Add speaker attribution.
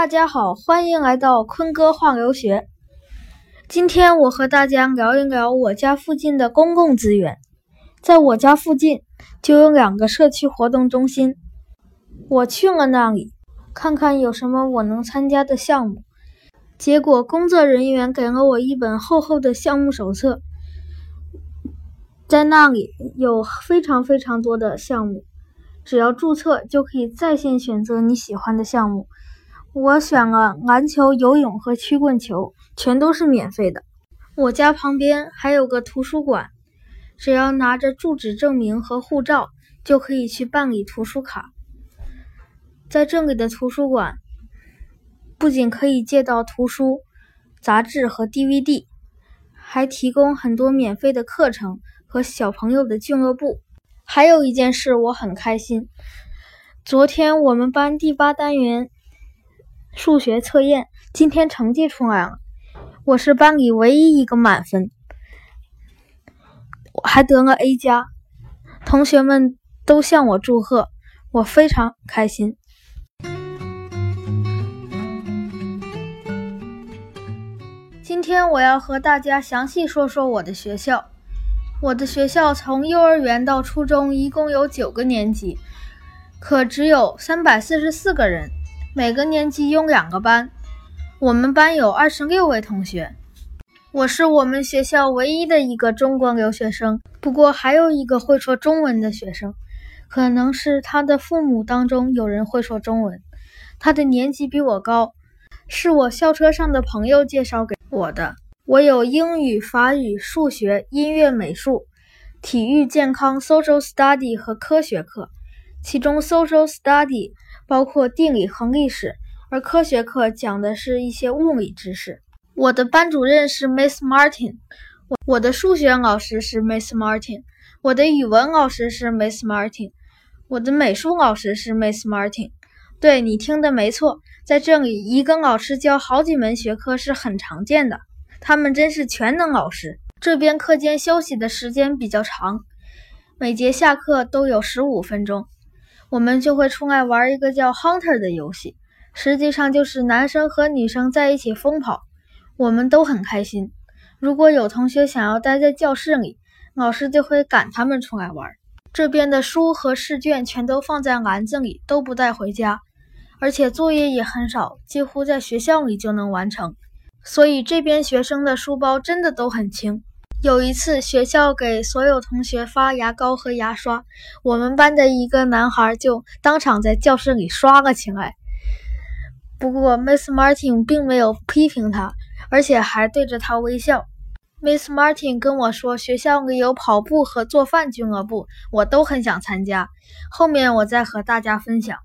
Speaker 1: 大家好，欢迎来到坤哥话留学。今天我和大家聊一聊我家附近的公共资源。在我家附近就有两个社区活动中心，我去了那里，看看有什么我能参加的项目。结果工作人员给了我一本厚厚的项目手册，在那里有非常非常多的项目，只要注册就可以在线选择你喜欢的项目。我选了篮球、游泳和曲棍球，全都是免费的。我家旁边还有个图书馆，只要拿着住址证明和护照，就可以去办理图书卡。在这里的图书馆，不仅可以借到图书、杂志和 DVD，还提供很多免费的课程和小朋友的俱乐部。还有一件事我很开心，昨天我们班第八单元。数学测验今天成绩出来了，我是班里唯一一个满分，我还得了 A 加，同学们都向我祝贺，我非常开心。今天我要和大家详细说说我的学校。我的学校从幼儿园到初中一共有九个年级，可只有三百四十四个人。每个年级有两个班，我们班有二十六位同学。我是我们学校唯一的一个中国留学生，不过还有一个会说中文的学生，可能是他的父母当中有人会说中文。他的年级比我高，是我校车上的朋友介绍给我的。我有英语、法语、数学、音乐、美术、体育、健康、social study 和科学课，其中 social study。包括地理和历史，而科学课讲的是一些物理知识。我的班主任是 Miss Martin，我我的数学老师是 Miss Martin，我的语文老师是 Miss Martin，我的美术老师是 Miss Martin。对你听的没错，在这里一个老师教好几门学科是很常见的，他们真是全能老师。这边课间休息的时间比较长，每节下课都有十五分钟。我们就会出来玩一个叫 Hunter 的游戏，实际上就是男生和女生在一起疯跑，我们都很开心。如果有同学想要待在教室里，老师就会赶他们出来玩。这边的书和试卷全都放在篮子里，都不带回家，而且作业也很少，几乎在学校里就能完成。所以这边学生的书包真的都很轻。有一次，学校给所有同学发牙膏和牙刷，我们班的一个男孩就当场在教室里刷了起来。不过，Miss Martin 并没有批评他，而且还对着他微笑。Miss Martin 跟我说，学校里有跑步和做饭俱乐部，我都很想参加。后面我再和大家分享。